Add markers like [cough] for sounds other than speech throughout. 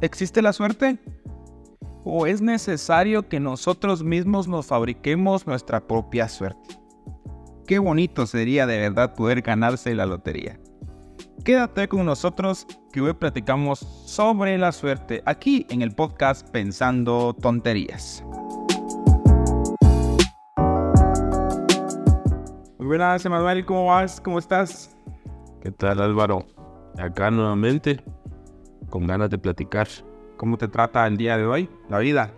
¿Existe la suerte? ¿O es necesario que nosotros mismos nos fabriquemos nuestra propia suerte? Qué bonito sería de verdad poder ganarse la lotería. Quédate con nosotros que hoy platicamos sobre la suerte aquí en el podcast Pensando Tonterías. Muy buenas, Emanuel, ¿cómo vas? ¿Cómo estás? ¿Qué tal Álvaro? Acá nuevamente, con ganas de platicar. ¿Cómo te trata el día de hoy, la vida?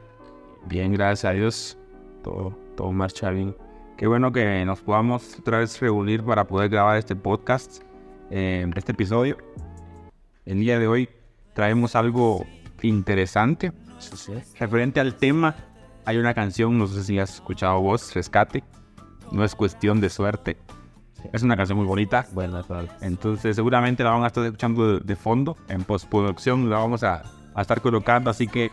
Bien, gracias a Dios. Todo, todo marcha bien. Qué bueno que nos podamos otra vez reunir para poder grabar este podcast, eh, este episodio. El día de hoy traemos algo interesante. Referente al tema, hay una canción, no sé si has escuchado vos, Rescate. No es cuestión de suerte. Es una canción muy bonita. Bueno, Entonces seguramente la van a estar escuchando de, de fondo. En postproducción la vamos a, a estar colocando. Así que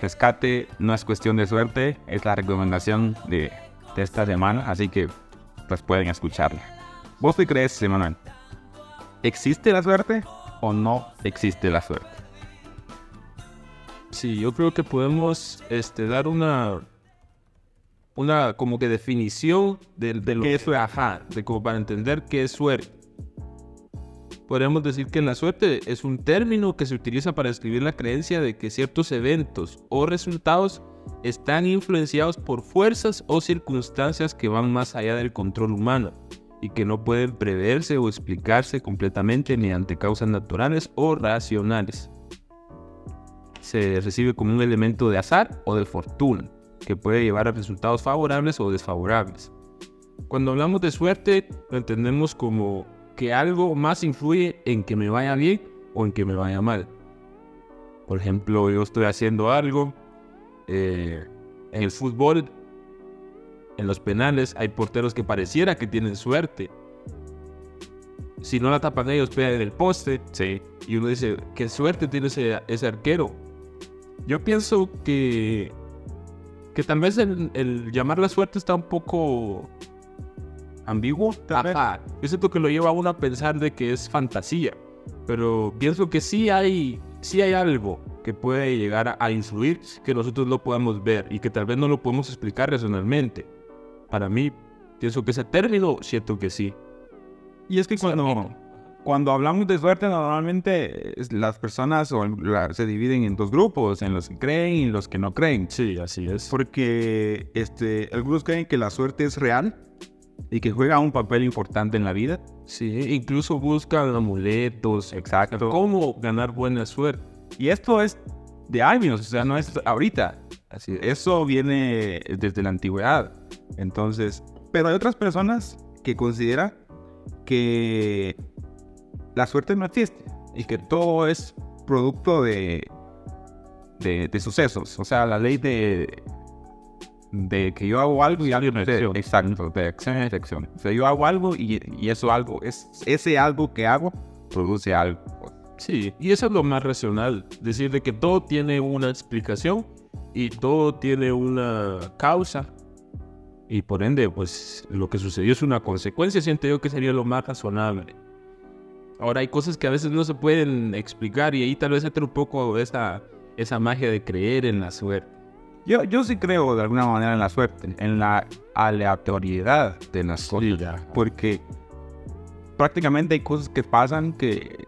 rescate no es cuestión de suerte. Es la recomendación de, de esta semana. Así que pues pueden escucharla. ¿Vos qué crees, Emanuel? ¿Existe la suerte o no existe la suerte? Sí, yo creo que podemos este, dar una una como que definición de, de lo ¿Qué que es? Ajá, de como para entender qué es suerte. Podríamos decir que la suerte es un término que se utiliza para describir la creencia de que ciertos eventos o resultados están influenciados por fuerzas o circunstancias que van más allá del control humano y que no pueden preverse o explicarse completamente mediante causas naturales o racionales. Se recibe como un elemento de azar o de fortuna que puede llevar a resultados favorables o desfavorables. Cuando hablamos de suerte, lo entendemos como que algo más influye en que me vaya bien o en que me vaya mal. Por ejemplo, yo estoy haciendo algo eh, en el fútbol, en los penales, hay porteros que pareciera que tienen suerte. Si no la tapan ellos, pegan en el poste. Sí. Y uno dice, qué suerte tiene ese, ese arquero. Yo pienso que, que tal vez el, el llamar la suerte está un poco ¿Ambiguo? Ajá. Yo siento que lo lleva a uno a pensar de que es fantasía. Pero pienso que sí hay, sí hay algo que puede llegar a, a influir que nosotros no podamos ver y que tal vez no lo podemos explicar racionalmente. Para mí, pienso que ese término siento que sí. Y es que cuando, cuando hablamos de suerte, normalmente las personas se dividen en dos grupos, en los que creen y los que no creen. Sí, así es. Porque este, algunos creen que la suerte es real y que juega un papel importante en la vida. Sí, incluso buscan amuletos. Exacto. ¿Cómo ganar buena suerte? Y esto es de años, o sea, no es ahorita. Así es. Eso viene desde la antigüedad. Entonces, pero hay otras personas que consideran que la suerte no existe y que todo es producto de, de, de sucesos. O sea, la ley de, de que yo hago algo y algo reacción. Exacto, de acción y reacción. O sea, yo hago algo y, y eso algo, es, ese algo que hago produce algo. Sí, y eso es lo más racional, decir de que todo tiene una explicación y todo tiene una causa y por ende, pues lo que sucedió es una consecuencia, siento yo que sería lo más razonable. Ahora hay cosas que a veces no se pueden explicar y ahí tal vez entra un poco esa, esa magia de creer en la suerte. Yo, yo sí creo de alguna manera en la suerte, en la aleatoriedad de las cosas. Porque prácticamente hay cosas que pasan que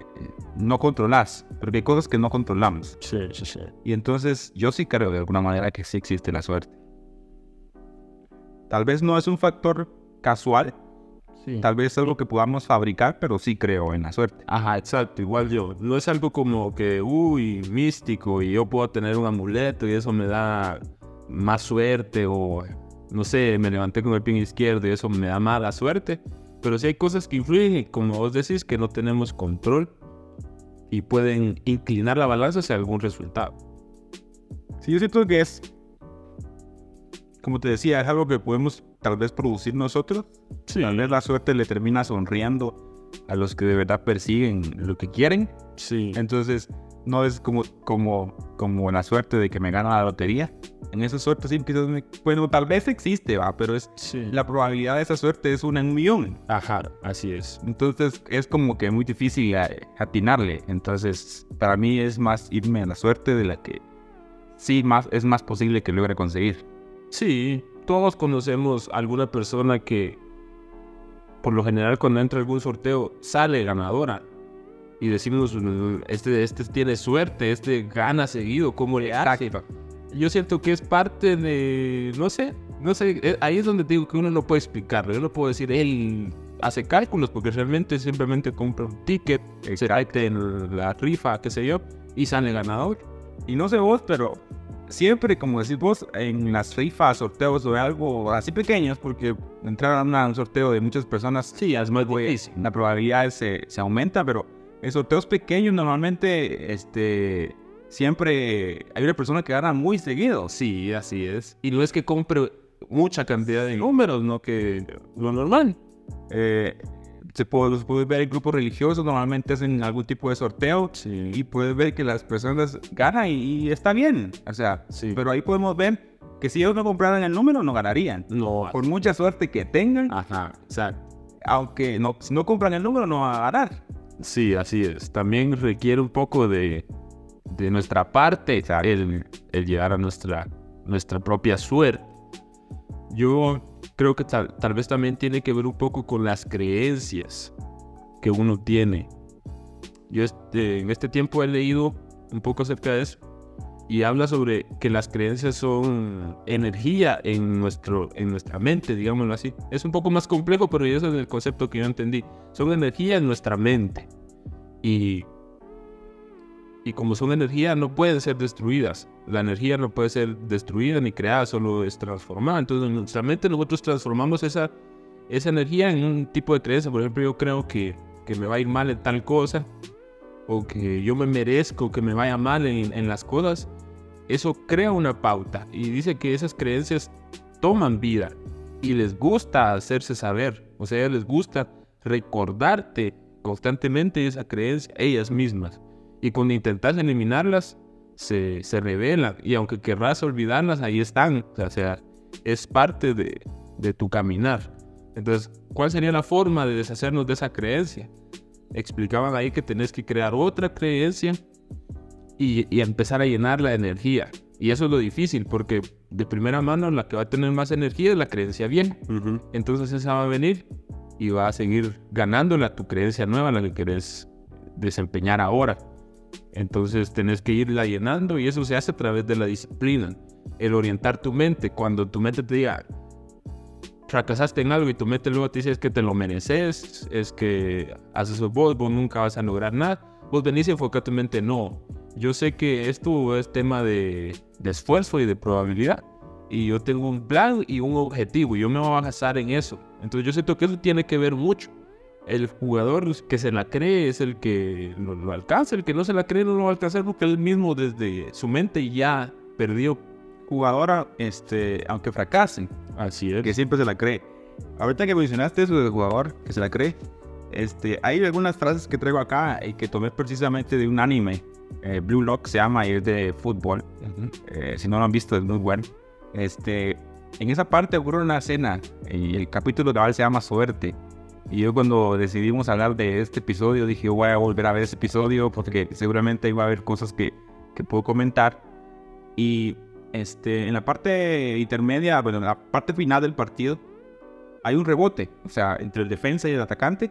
no controlas, porque hay cosas que no controlamos. Sí, sí, sí. Y entonces yo sí creo de alguna manera que sí existe la suerte. Tal vez no es un factor casual, sí. tal vez es algo que podamos fabricar, pero sí creo en la suerte. Ajá, exacto, igual yo. No es algo como que, uy, místico y yo puedo tener un amuleto y eso me da más suerte o, no sé, me levanté con el pie izquierdo y eso me da mala suerte. Pero sí hay cosas que influyen como vos decís que no tenemos control y pueden inclinar la balanza hacia algún resultado. Sí, yo siento que es, como te decía, es algo que podemos tal vez producir nosotros. Tal vez la suerte le termina sonriendo a los que de verdad persiguen lo que quieren. Sí. Entonces, no es como, como, como la suerte de que me gana la lotería. En esa suerte sí, quizás me- bueno, tal vez existe, va, pero es Sí. la probabilidad de esa suerte es una en un millón. Ajá, así es. Entonces es como que muy difícil atinarle. Entonces para mí es más irme a la suerte de la que sí más, es más posible que logre conseguir. Sí, todos conocemos alguna persona que, por lo general, cuando entra algún sorteo, sale ganadora. Y decimos, este, este tiene suerte, este gana seguido, ¿cómo le hace? Yo siento que es parte de, no sé, no sé, eh, ahí es donde digo que uno no puede explicarlo. Yo no puedo decir, él hace cálculos, porque realmente simplemente compra un ticket, se en la rifa, qué sé yo, y sale ganador. Y no sé vos, pero siempre, como decís vos, en las rifas, sorteos o algo así pequeños, porque entrar a un sorteo de muchas personas, Sí, es más pues, difícil. la probabilidad se, se aumenta, pero en sorteos pequeños normalmente, este, siempre hay una persona que gana muy seguido. Sí, así es. Y no es que compre mucha cantidad de números, no que lo normal. Eh, se puede, los puedes ver en grupos religiosos, normalmente hacen algún tipo de sorteo Sí. y puedes ver que las personas ganan y, y está bien. O sea, Sí. pero ahí podemos ver que si ellos no compraran el número, no ganarían. No. Por mucha suerte que tengan, Ajá, exacto. aunque no, si no compran el número, no van a ganar. Sí, así es. También requiere un poco de, de nuestra parte el, el llegar a nuestra, nuestra propia suerte. Yo creo que tal, tal vez también tiene que ver un poco con las creencias que uno tiene. Yo este, en este tiempo he leído un poco acerca de eso y habla sobre que las creencias son energía en, nuestro, en nuestra mente, digámoslo así. Es un poco más complejo, pero eso es el concepto que yo entendí. Son energía en nuestra mente. Y, y como son energía, no pueden ser destruidas. La energía no puede ser destruida ni creada, solo es transformada. Entonces, en nuestra mente nosotros transformamos esa, esa energía en un tipo de creencia. Por ejemplo, yo creo que, que me va a ir mal en tal cosa, o que yo me merezco que me vaya mal en, en las cosas. Eso crea una pauta y dice que esas creencias toman vida y les gusta hacerse saber. O sea, les gusta recordarte constantemente esa creencia ellas mismas. Y cuando intentas eliminarlas, se, se revelan. Y aunque querrás olvidarlas, ahí están. O sea, es parte de, de tu caminar. Entonces, ¿cuál sería la forma de deshacernos de esa creencia? Explicaban ahí que tenés que crear otra creencia y, y empezar a llenar la energía. Y eso es lo difícil, porque de primera mano la que va a tener más energía es la creencia bien. Entonces esa va a venir y va a seguir ganándola tu creencia nueva, la que querés desempeñar ahora. Entonces tenés que irla llenando y eso se hace a través de la disciplina. El orientar tu mente. Cuando tu mente te diga, fracasaste en algo y tu mente luego te dice es que te lo mereces, es que haces vos, vos nunca vas a lograr nada. Vos venís y enfocás tu mente, no. Yo sé que esto es tema de, de esfuerzo y de probabilidad. Y yo tengo un plan y un objetivo y yo me voy a basar en eso. Entonces yo siento que eso tiene que ver mucho. El jugador que se la cree es el que lo, lo alcanza, el que no se la cree no lo va a alcanzar porque él mismo desde su mente ya perdió. Jugadora, este, aunque fracasen, Así es. que siempre se la cree. Ahorita que mencionaste eso del jugador que se la cree, este, hay algunas frases que traigo acá y que tomé precisamente de un anime. eh, Blue Lock se llama y es de fútbol. Eh, si no lo han visto, es muy bueno. Este, en esa parte ocurre una escena y el capítulo de se llama Suerte. Y yo cuando decidimos hablar de este episodio dije, voy a volver a ver ese episodio porque seguramente iba a haber cosas que, que puedo comentar. Y este, en la parte intermedia, bueno, en la parte final del partido, hay un rebote. O sea, entre el defensa y el atacante.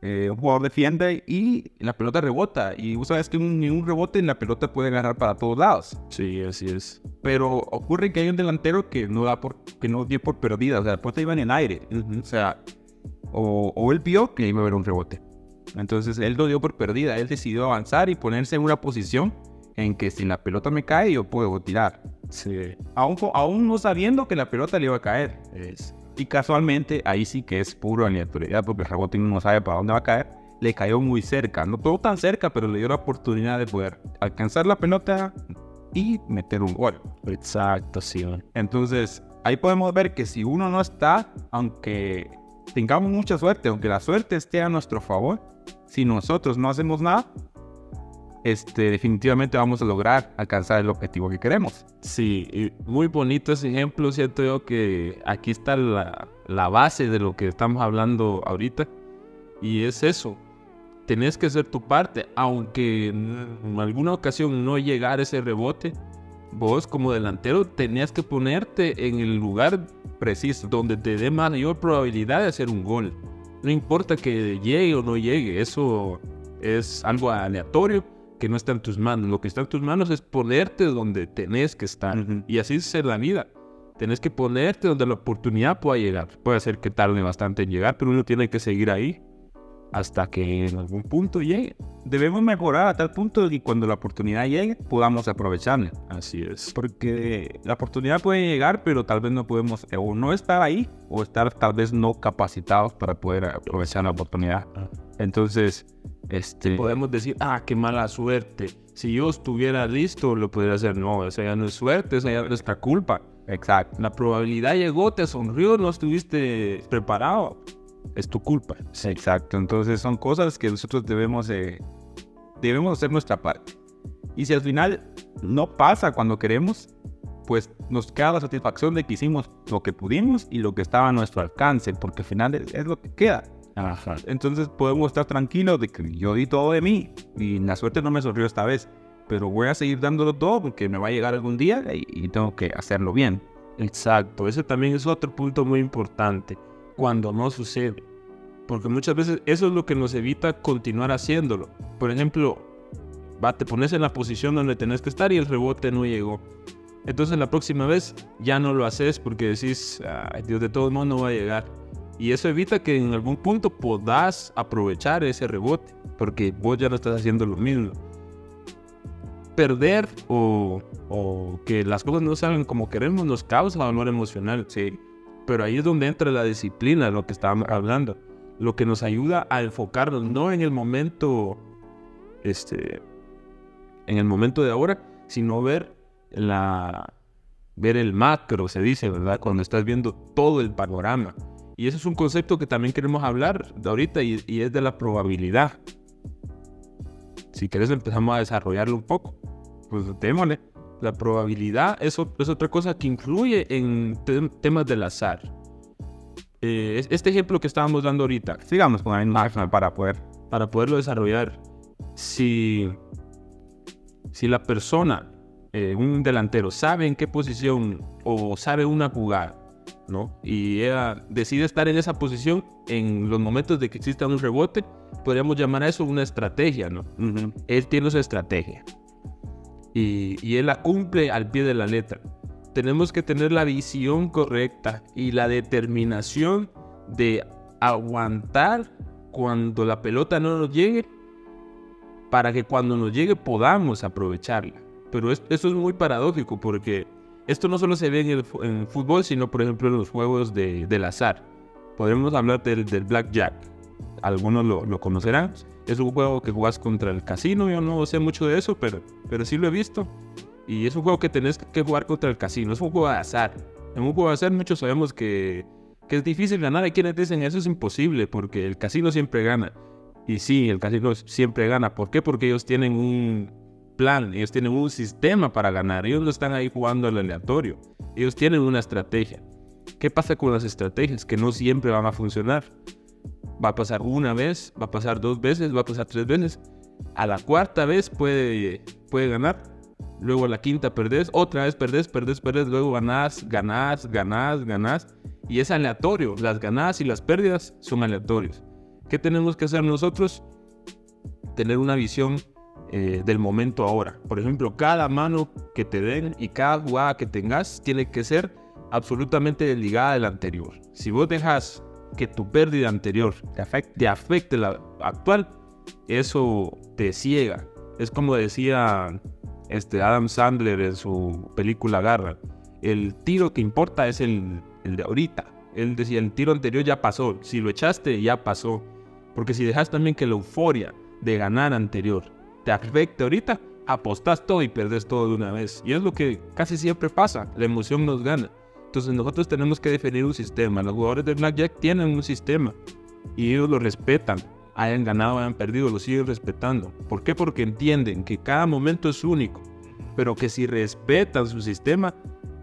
Eh, un jugador defiende y la pelota rebota. Y vos sabes que un, en un rebote la pelota puede agarrar para todos lados. Sí, así es. Pero ocurre que hay un delantero que no da por, que no dio por perdida. O sea, la pelota iba en el aire. O sea, o, o él vio que iba a haber un rebote. Entonces él lo dio por perdida. Él decidió avanzar y ponerse en una posición en que si la pelota me cae, yo puedo tirar. Sí, Aún, aún no sabiendo que la pelota le iba a caer. es. Y casualmente, ahí sí que es puro aleatoriedad, porque el rebote no sabe para dónde va a caer. Le cayó muy cerca, no todo tan cerca, pero le dio la oportunidad de poder alcanzar la pelota y meter un gol. Exacto, sí. Entonces, ahí podemos ver que si uno no está, aunque tengamos mucha suerte, aunque la suerte esté a nuestro favor, si nosotros no hacemos nada, este, definitivamente vamos a lograr alcanzar el objetivo que queremos. Sí, muy bonito ese ejemplo, siento yo que aquí está la, la base de lo que estamos hablando ahorita. Y es eso, tenés que hacer tu parte, aunque en alguna ocasión no llegar ese rebote, vos como delantero tenías que ponerte en el lugar preciso, donde te dé mayor probabilidad de hacer un gol. No importa que llegue o no llegue, eso es algo aleatorio que no está en tus manos. Lo que está en tus manos es ponerte donde tenés que estar. Y así es la vida. Tenés que ponerte donde la oportunidad pueda llegar. Puede ser que tarde bastante en llegar, pero uno tiene que seguir ahí hasta que en algún punto llegue. Debemos mejorar a tal punto que cuando la oportunidad llegue podamos aprovecharla. Así es. Porque la oportunidad puede llegar, pero tal vez no podemos o no estar ahí o estar tal vez no capacitados para poder aprovechar la oportunidad. Ah. Entonces, este... Podemos decir, ah, qué mala suerte. Si yo estuviera listo, lo podría hacer. No, esa ya no es suerte, esa ya es nuestra culpa. Exacto. La probabilidad llegó, te sonrió, no estuviste preparado. Es tu culpa. Sí, exacto. Entonces son cosas que nosotros debemos, eh, debemos hacer nuestra parte. Y si al final no pasa cuando queremos, pues nos queda la satisfacción de que hicimos lo que pudimos y lo que estaba a nuestro alcance, porque al final es, es lo que queda. Ajá. Entonces podemos estar tranquilos de que yo di todo de mí y la suerte no me sonrió esta vez, pero voy a seguir dándolo todo porque me va a llegar algún día y, y tengo que hacerlo bien. Exacto, ese también es otro punto muy importante. Cuando no sucede. Porque muchas veces eso es lo que nos evita continuar haciéndolo. Por ejemplo, va, te pones en la posición donde tenés que estar y el rebote no llegó. Entonces la próxima vez ya no lo haces porque decís, Ay, Dios de todo modo no va a llegar. Y eso evita que en algún punto podás aprovechar ese rebote, porque vos ya no estás haciendo lo mismo. Perder o, o que las cosas no salgan como queremos nos causa dolor emocional, sí. Pero ahí es donde entra la disciplina, lo que estábamos hablando. Lo que nos ayuda a enfocarnos no en el momento, este, en el momento de ahora, sino ver la, ver el macro, se dice, ¿verdad? Cuando estás viendo todo el panorama. Y eso es un concepto que también queremos hablar de ahorita y, y es de la probabilidad. Si quieres empezamos a desarrollarlo un poco. Pues démosle. La probabilidad es, es otra cosa que influye en te- temas del azar. Eh, es- este ejemplo que estábamos dando ahorita, Sigamos con la misma para poder. para poderlo desarrollar, si, si la persona, eh, un delantero, sabe en qué posición o sabe una jugada, ¿no? Y ella decide estar en esa posición en los momentos de que exista un rebote, podríamos llamar a eso una estrategia, ¿no? Él tiene esa estrategia. Y, y él la cumple al pie de la letra. Tenemos que tener la visión correcta y la determinación de aguantar cuando la pelota no nos llegue para que cuando nos llegue podamos aprovecharla. Pero es- eso es muy paradójico porque esto no solo se ve en el, fútbol, sino por ejemplo en los juegos de- del azar. Podemos hablar del blackjack. Algunos lo, lo conocerán. Es un juego que jugás contra el casino. Yo no sé mucho de eso, pero, pero sí lo he visto. Y es un juego que tenés que jugar contra el casino. Es un juego de azar. En un juego de azar muchos sabemos que, que es difícil ganar. Hay quienes dicen eso es imposible porque el casino siempre gana. Y sí, el casino siempre gana. ¿Por qué? Porque ellos tienen un plan, ellos tienen un sistema para ganar. Ellos no están ahí jugando al aleatorio. Ellos tienen una estrategia. ¿Qué pasa con las estrategias? Que no siempre van a funcionar. Va a pasar una vez, va a pasar dos veces, va a pasar tres veces. A la cuarta vez puede, puede ganar. Luego a la quinta perdés, otra vez perdés, perdés, perdés. Luego ganás, ganás, ganás, ganás. Y es aleatorio. Las ganadas y las pérdidas son aleatorios. ¿Qué tenemos que hacer nosotros? Tener una visión eh, del momento ahora. Por ejemplo, cada mano que te den y cada jugada que tengas tiene que ser absolutamente ligada a la anterior. Si vos dejas que tu pérdida anterior te afecte, te afecte la actual, eso te ciega. Es como decía este Adam Sandler en su película Garra. El tiro que importa es el, el de ahorita. Él decía, el tiro anterior ya pasó. Si lo echaste, ya pasó. Porque si dejas también que la euforia de ganar anterior te afecte ahorita, apostás todo y perdés todo de una vez. Y es lo que casi siempre pasa. La emoción nos gana. Entonces nosotros tenemos que definir un sistema. Los jugadores de Blackjack tienen un sistema y ellos lo respetan. hayan ganado hayan perdido, lo siguen respetando. ¿Por qué? Porque entienden que cada momento es único, pero que si respetan su sistema,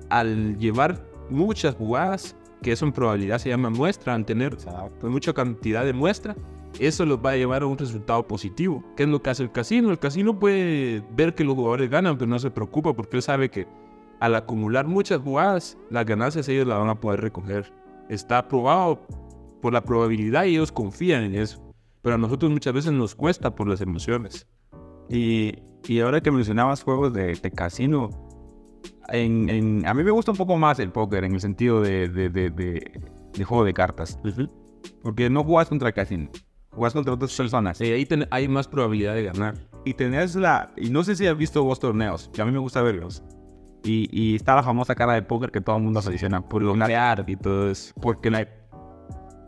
al llevar muchas jugadas, que eso en probabilidad se llama muestra, al tener pues, mucha cantidad de muestra, eso los va a llevar a un resultado positivo. ¿Qué es lo que hace el casino? El casino puede ver que los jugadores ganan, pero no se preocupa porque él sabe que al acumular muchas jugadas, las ganancias ellos las van a poder recoger. Está probado por la probabilidad y ellos confían en eso. Pero a nosotros muchas veces nos cuesta por las emociones. Y, y ahora que mencionabas juegos de, de casino, en, en- a mí me gusta un poco más el póker en el sentido de, de, de, de- de juego de cartas. Porque no juegas contra el casino, juegas contra otras personas. Sí, ahí ten- hay más probabilidad de ganar. Y tenés la... Y no sé si has visto vos torneos, que a mí me gusta verlos. Y, y está la famosa cara de póker que todo el mundo aficionado por ganar y todo eso. porque la-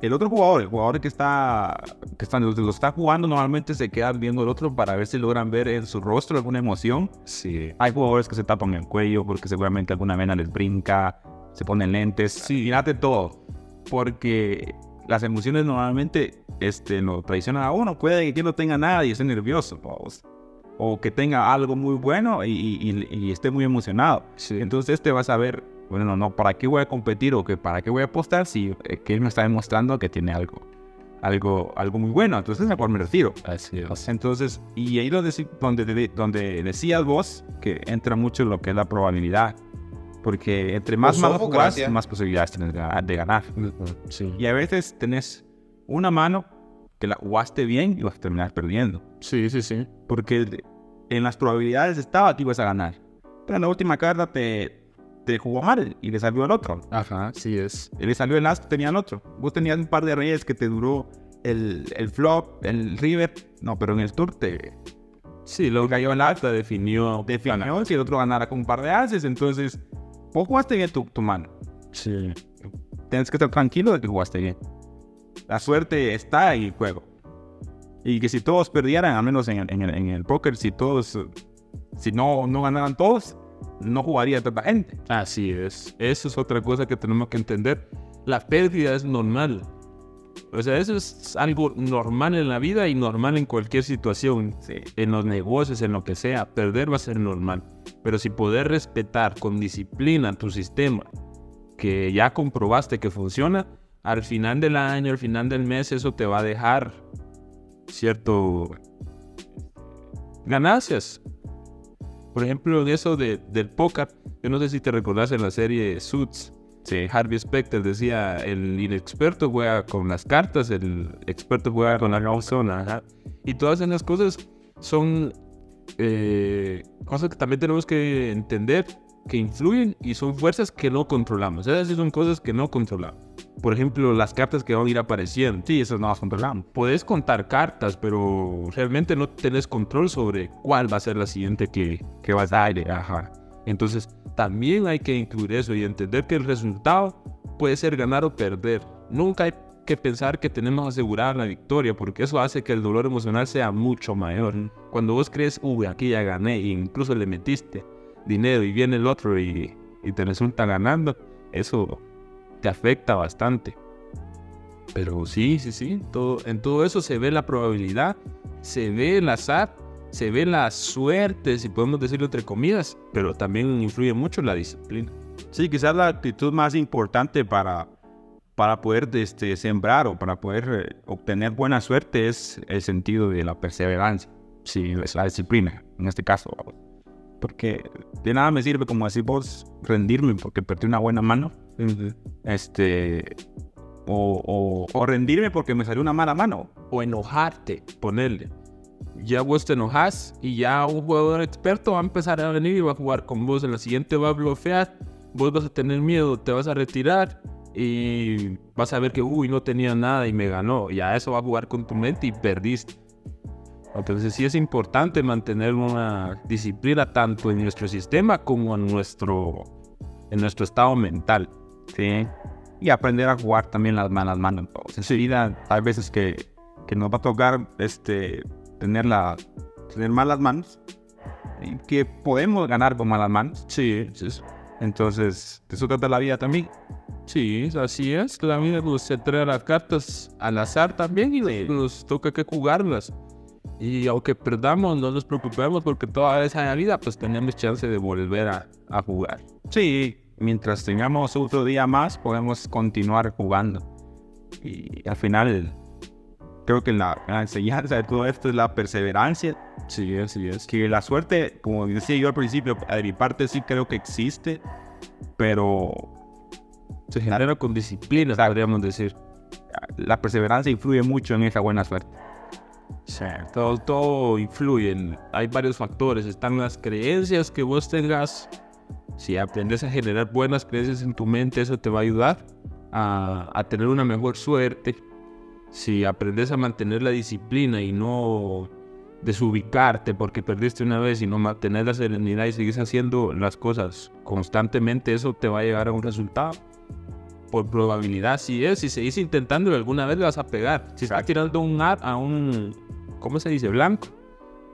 el otro jugador, el jugador que está, que está, lo está jugando, normalmente se quedan viendo el otro para ver si logran ver en su rostro alguna emoción. Sí. Hay jugadores que se tapan el cuello porque seguramente alguna vena les brinca, se ponen lentes. Sí. Mirate todo. Porque las emociones normalmente este, lo traicionan a uno. Puede que no tenga nada y esté nervioso. vamos. O que tenga algo muy bueno y, y- y- esté muy emocionado. Sí. Entonces este va a saber, bueno, no, ¿para qué voy a competir o que para qué voy a apostar si eh, que él me está demostrando que tiene algo, algo, algo muy bueno? Entonces mejor me retiro. Así es. Entonces, y ahí donde, donde, de- donde decías vos que entra mucho lo que es la probabilidad. Porque entre más manos jugás, Osofocracia. más posibilidades tienes de ganar- de ganar. Sí. Y a veces tenés una mano que la jugaste bien y vas a terminar perdiendo. Sí, sí, sí. Porque en las probabilidades estaba que ibas a ganar. Pero en la última carta te, te jugó mal y le salió al otro. Ajá, sí es. Y le salió el as, tenía el otro. Vos tenías un par de reyes que te duró el, el flop, el river. No, pero en el tour te Sí, lo cayó el as, que definió. definió si el otro ganara con un par de ases. Entonces, vos jugaste bien tu, tu mano. Sí. Tienes que estar tranquilo de que jugaste bien. La suerte está en el juego. Y que si todos perdieran, al menos en el, en el, en el póker, si todos, si no, no ganaran todos, no jugaría tanta gente. Así es. Eso es otra cosa que tenemos que entender. La pérdida es normal. O sea, eso es algo normal en la vida y normal en cualquier situación. Sí. En los negocios, en lo que sea. Perder va a ser normal. Pero si poder respetar con disciplina tu sistema, que ya comprobaste que funciona, al final del año, al final del mes, eso te va a dejar cierto ganancias. Por ejemplo, en eso de, del póker, yo no sé si te recordás en la serie Suits, Sí. Harvey Specter decía, el inexperto juega con las cartas, el experto juega con la persona. Y todas esas cosas son eh, cosas que también tenemos que entender que influyen y son fuerzas que no controlamos. Esas sí son cosas que no controlamos. Por ejemplo, las cartas que van a ir apareciendo. Sí, eso no las controlamos. Puedes contar cartas, pero realmente no tenés control sobre cuál va a ser la siguiente que, que vas a dar. Ajá. Entonces, también hay que incluir eso y entender que el resultado puede ser ganar o perder. Nunca hay que pensar que tenemos asegurada la victoria, porque eso hace que el dolor emocional sea mucho mayor. Cuando vos crees, uy, aquí ya gané, e incluso le metiste dinero y viene el otro y, y te resulta ganando, eso te afecta bastante. Pero sí, sí, sí. Todo, en todo eso se ve la probabilidad, se ve el azar, se ve la suerte, si podemos decirlo entre comillas, pero también influye mucho la disciplina. Sí, quizás la actitud más importante para, para poder este, sembrar o para poder eh, obtener buena suerte es el sentido de la perseverancia. Sí, es la disciplina, en este caso. Porque de nada me sirve, como decir vos, rendirme porque perdí una buena mano. Este. O, o- o rendirme porque me salió una mala mano. O enojarte, ponerle. Ya vos te enojas y ya un jugador experto va a empezar a venir y va a jugar con vos. En la siguiente va a bloquear, vos vas a tener miedo, te vas a retirar y vas a ver que, uy, no tenía nada y me ganó. Y a eso va a jugar con tu mente y perdiste. Entonces sí es importante mantener una disciplina tanto en nuestro sistema como en nuestro, en nuestro estado mental. Sí. Y aprender a jugar también las malas manos. vamos. En su vida hay veces que, que nos va a tocar este, tener, la, tener malas manos. Y que podemos ganar con malas manos. Sí, sí, sí. Entonces, de eso trata la vida también. Sí, así es. La vida nos entrega las cartas al azar también y nos, nos toca que jugarlas. Y aunque perdamos, no nos preocupemos porque toda esa vida, pues tenemos chance de volver a, a jugar. Sí, mientras tengamos otro día más, podemos continuar jugando. Y al final, creo que la, la enseñanza de todo esto es la perseverancia. Sí, así es. Que la suerte, como decía yo al principio, de mi parte sí creo que existe, pero Se genera con disciplina, podríamos decir. la perseverancia influye mucho en esa buena suerte. Sí, todo, todo influye. en- Hay varios factores. Están las creencias que vos tengas. Si aprendes a generar buenas creencias en tu mente, eso te va a ayudar a, a tener una mejor suerte. Si aprendes a mantener la disciplina y no desubicarte porque perdiste una vez y no mantener la serenidad y sigues haciendo las cosas constantemente, eso te va a llevar a un resultado. Por probabilidad, si es, si seguís intentándolo alguna vez le vas a pegar. Si estás tirando un ar a un, ¿cómo se dice? Blanco,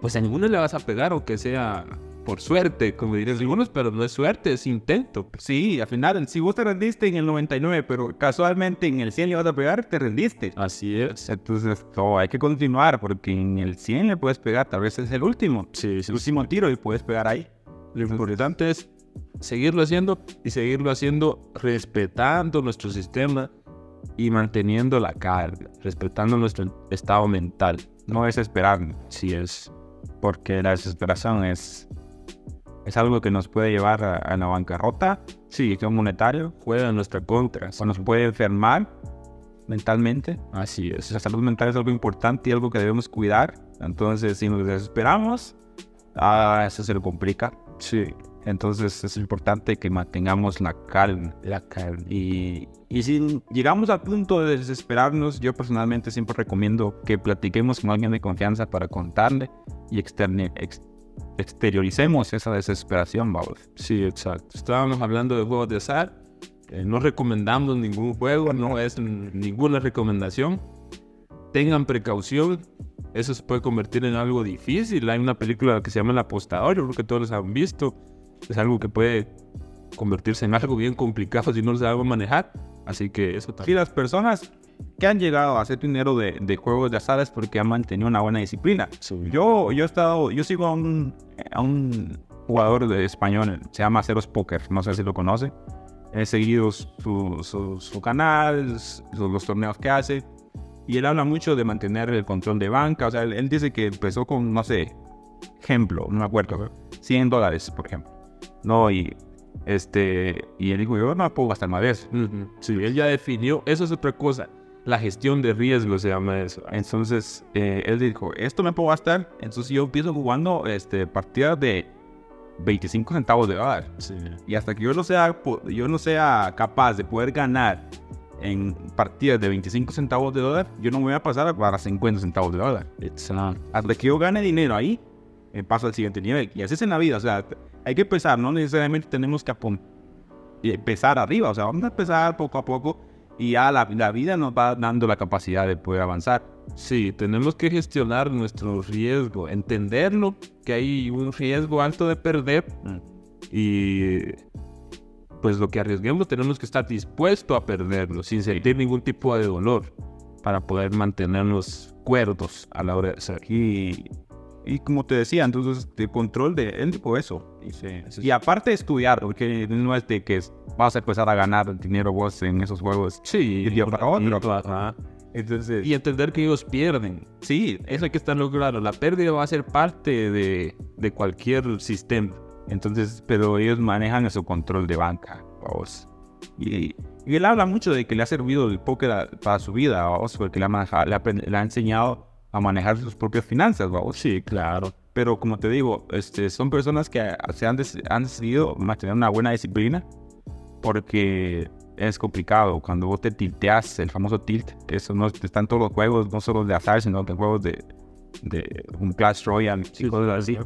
pues a ninguno le vas a pegar, aunque sea por suerte, como dirían algunos, pero no es suerte, es intento. Sí, al final, si vos te rendiste en el 99, pero casualmente en el 100 le vas a pegar, te rendiste. Así es. Entonces, no, hay que continuar, porque en el 100 le puedes pegar, tal vez es el último. Sí, Es el último tiro y puedes pegar ahí. Lo importante es seguirlo haciendo y seguirlo haciendo respetando nuestro sistema y manteniendo la calma, respetando nuestro estado mental. No desesperarnos, Si es. porque la desesperación es, es algo que nos puede llevar a, a la bancarrota, sí, que monetario, juega en nuestra contra. o nos puede enfermar mentalmente. Así es. La salud mental es algo importante y algo que debemos cuidar. Entonces, si nos desesperamos, ah, eso se lo complica. Sí. Entonces, es importante que mantengamos la calma. La calma. Y, y si llegamos al punto de desesperarnos, yo personalmente siempre recomiendo que platiquemos con alguien de confianza para contarle y externe- ex- exterioricemos esa desesperación, vamos. Sí, exacto. Estábamos hablando de juegos de azar. Eh, no recomendamos ningún juego, no es ninguna recomendación. Tengan precaución. Eso se puede convertir en algo difícil. Hay una película que se llama El Apostador, yo creo que todos los han visto. Es algo que puede convertirse en algo bien complicado si no lo sabemos manejar. Así que eso Sí, también. las personas que han llegado a hacer dinero de, de juegos de azar es porque han mantenido una buena disciplina. Yo, yo he estado, yo sigo a un, a un jugador de español, se llama Ceros Poker, no sé si lo conoce. He seguido su, su, su canal, su- los torneos que hace. Y él habla mucho de mantener el control de banca. O sea, él, él dice que empezó con, no sé, ejemplo, no me acuerdo, 100 dólares, por ejemplo. No, y este, y él dijo, yo no puedo gastar más de eso. Ujú. Sí, él ya definió. Eso es otra cosa. La gestión de riesgo se llama eso. Entonces, eh, él dijo, esto me puedo gastar. Entonces yo empiezo jugando este, partidas de 25 centavos de dólar. Sí. Y hasta que yo no sea, yo no sea capaz de poder ganar en partidas de 25 centavos de dólar, yo no me voy a pasar para 50 centavos de dólar. Exacto. Hasta que yo gane dinero ahí, eh, paso al siguiente nivel. Y así es en la vida. O sea, hay que empezar. No necesariamente tenemos que empezar arriba. O sea, vamos a empezar poco a poco. Y ya la, la vida nos va dando la capacidad de poder avanzar. Sí, tenemos que gestionar nuestro riesgo, entenderlo, que hay un riesgo alto de perder y pues lo que arriesguemos tenemos que estar dispuestos a perderlo sin sentir ningún tipo de dolor para poder mantenernos cuerdos a la hora de hacer. Y, y como te decía, entonces, de control de él dijo eso. Sí, eso Y aparte de estudiar, porque no es de que vas a empezar a ganar dinero vos en esos juegos. sí, para otro. ajá. Entonces, Y entender que ellos pierden. sí, Eso hay que estarlo claro. La pérdida va a ser parte de, de cualquier sistema. entonces, pero ellos manejan su control de banca, vos. Y, y él habla mucho de que le ha servido el póker a- para su vida, vos, porque le ha, le ha le ha enseñado a manejar sus propias finanzas, vos. Sí, claro. Pero como te digo, este, son personas que se han, decidido mantener una buena disciplina porque es complicado. Cuando vos te tilteas, el famoso tilt, eso no está en todos los juegos, no solo de azar, sino que en juegos de, de un Clash Royale y cosas así.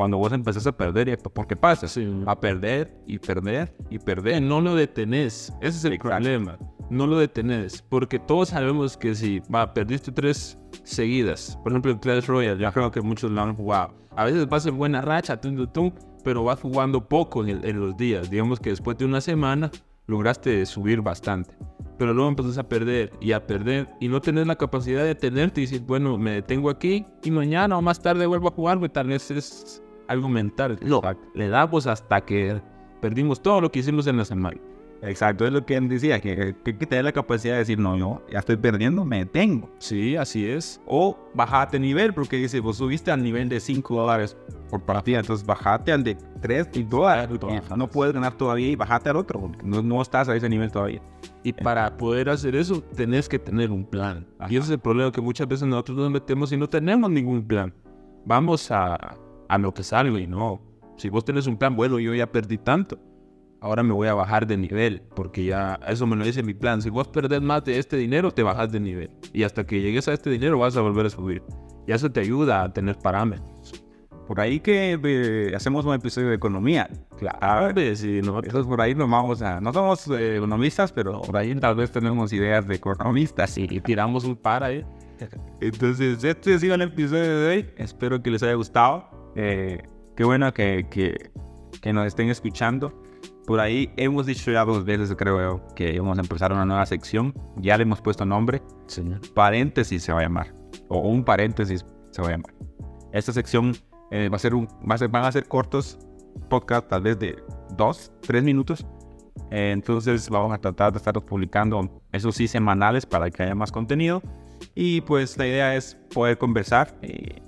Cuando vos empezás a perder, ¿y ¿por qué pasa? Sí. A perder y perder y perder. No lo detenés. Ese es el Exacto. problema. No lo detenés. Porque todos sabemos que si va, perdiste tres seguidas, por ejemplo, el Clash Royale, ya creo que muchos lo han jugado. A veces vas en buena racha, tum, tum, pero vas jugando poco en, el- en los días. Digamos que después de una semana lograste subir bastante. Pero luego empezás a perder y a perder y no tenés la capacidad de detenerte y decir, bueno, me detengo aquí y mañana o más tarde vuelvo a jugar, güey, tal vez es algo mental. No, le damos hasta que perdimos todo lo que hicimos en la semana. Exacto, es lo que él decía, que, que, que tener la capacidad de decir, no, yo ya estoy perdiendo, me detengo. Sí, así es. O bajate nivel, porque dice, vos subiste al nivel de 5 dólares por partida, entonces bajate al de 3 y dólares. No puedes ganar todavía y bajate al otro, no, no estás a ese nivel todavía. Y para poder hacer eso, tenés que tener un plan. Y ese es el problema que muchas veces nosotros nos metemos y no tenemos ningún plan. Vamos a, a lo que salga y no. Si vos tenés un plan, bueno, yo ya perdí tanto. Ahora me voy a bajar de nivel, porque ya eso me lo dice mi plan. Si vos perdés más de este dinero, te bajas de nivel. Y hasta que llegues a este dinero, vas a volver a subir. Y eso te ayuda a tener parámetros. Por ahí que eh, hacemos un episodio de economía. Claro, sí, nosotros Entonces por ahí nos vamos a... No somos eh, economistas, pero por ahí tal vez tenemos ideas de economistas. sí, tiramos un par ahí. [laughs] Entonces, este ha sido el episodio de hoy. Espero que les haya gustado. Eh, qué bueno que, que, que nos estén escuchando. Por ahí hemos dicho ya dos veces, creo yo, que íbamos a empezar una nueva sección. Ya le hemos puesto nombre. Señor. Paréntesis se va a llamar. O un paréntesis se va a llamar. Esta sección eh, va a ser un, va a ser, van a ser cortos podcast, tal vez de dos, tres minutos. Eh, entonces vamos a tratar de estar publicando, eso sí, semanales para que haya más contenido. Y pues la idea es poder conversar eh,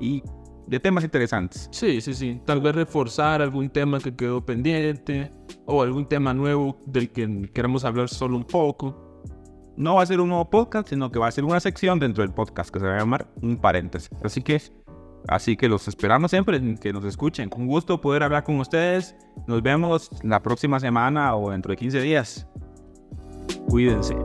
y de temas interesantes. Sí, sí, sí. Tal vez reforzar algún tema que quedó pendiente o algún tema nuevo del que queramos hablar solo un poco. No va a ser un nuevo podcast, sino que va a ser una sección dentro del podcast que se va a llamar un paréntesis. Así que, así que los esperamos siempre que nos escuchen. Un gusto poder hablar con ustedes. Nos vemos la próxima semana o dentro de 15 días. Cuídense.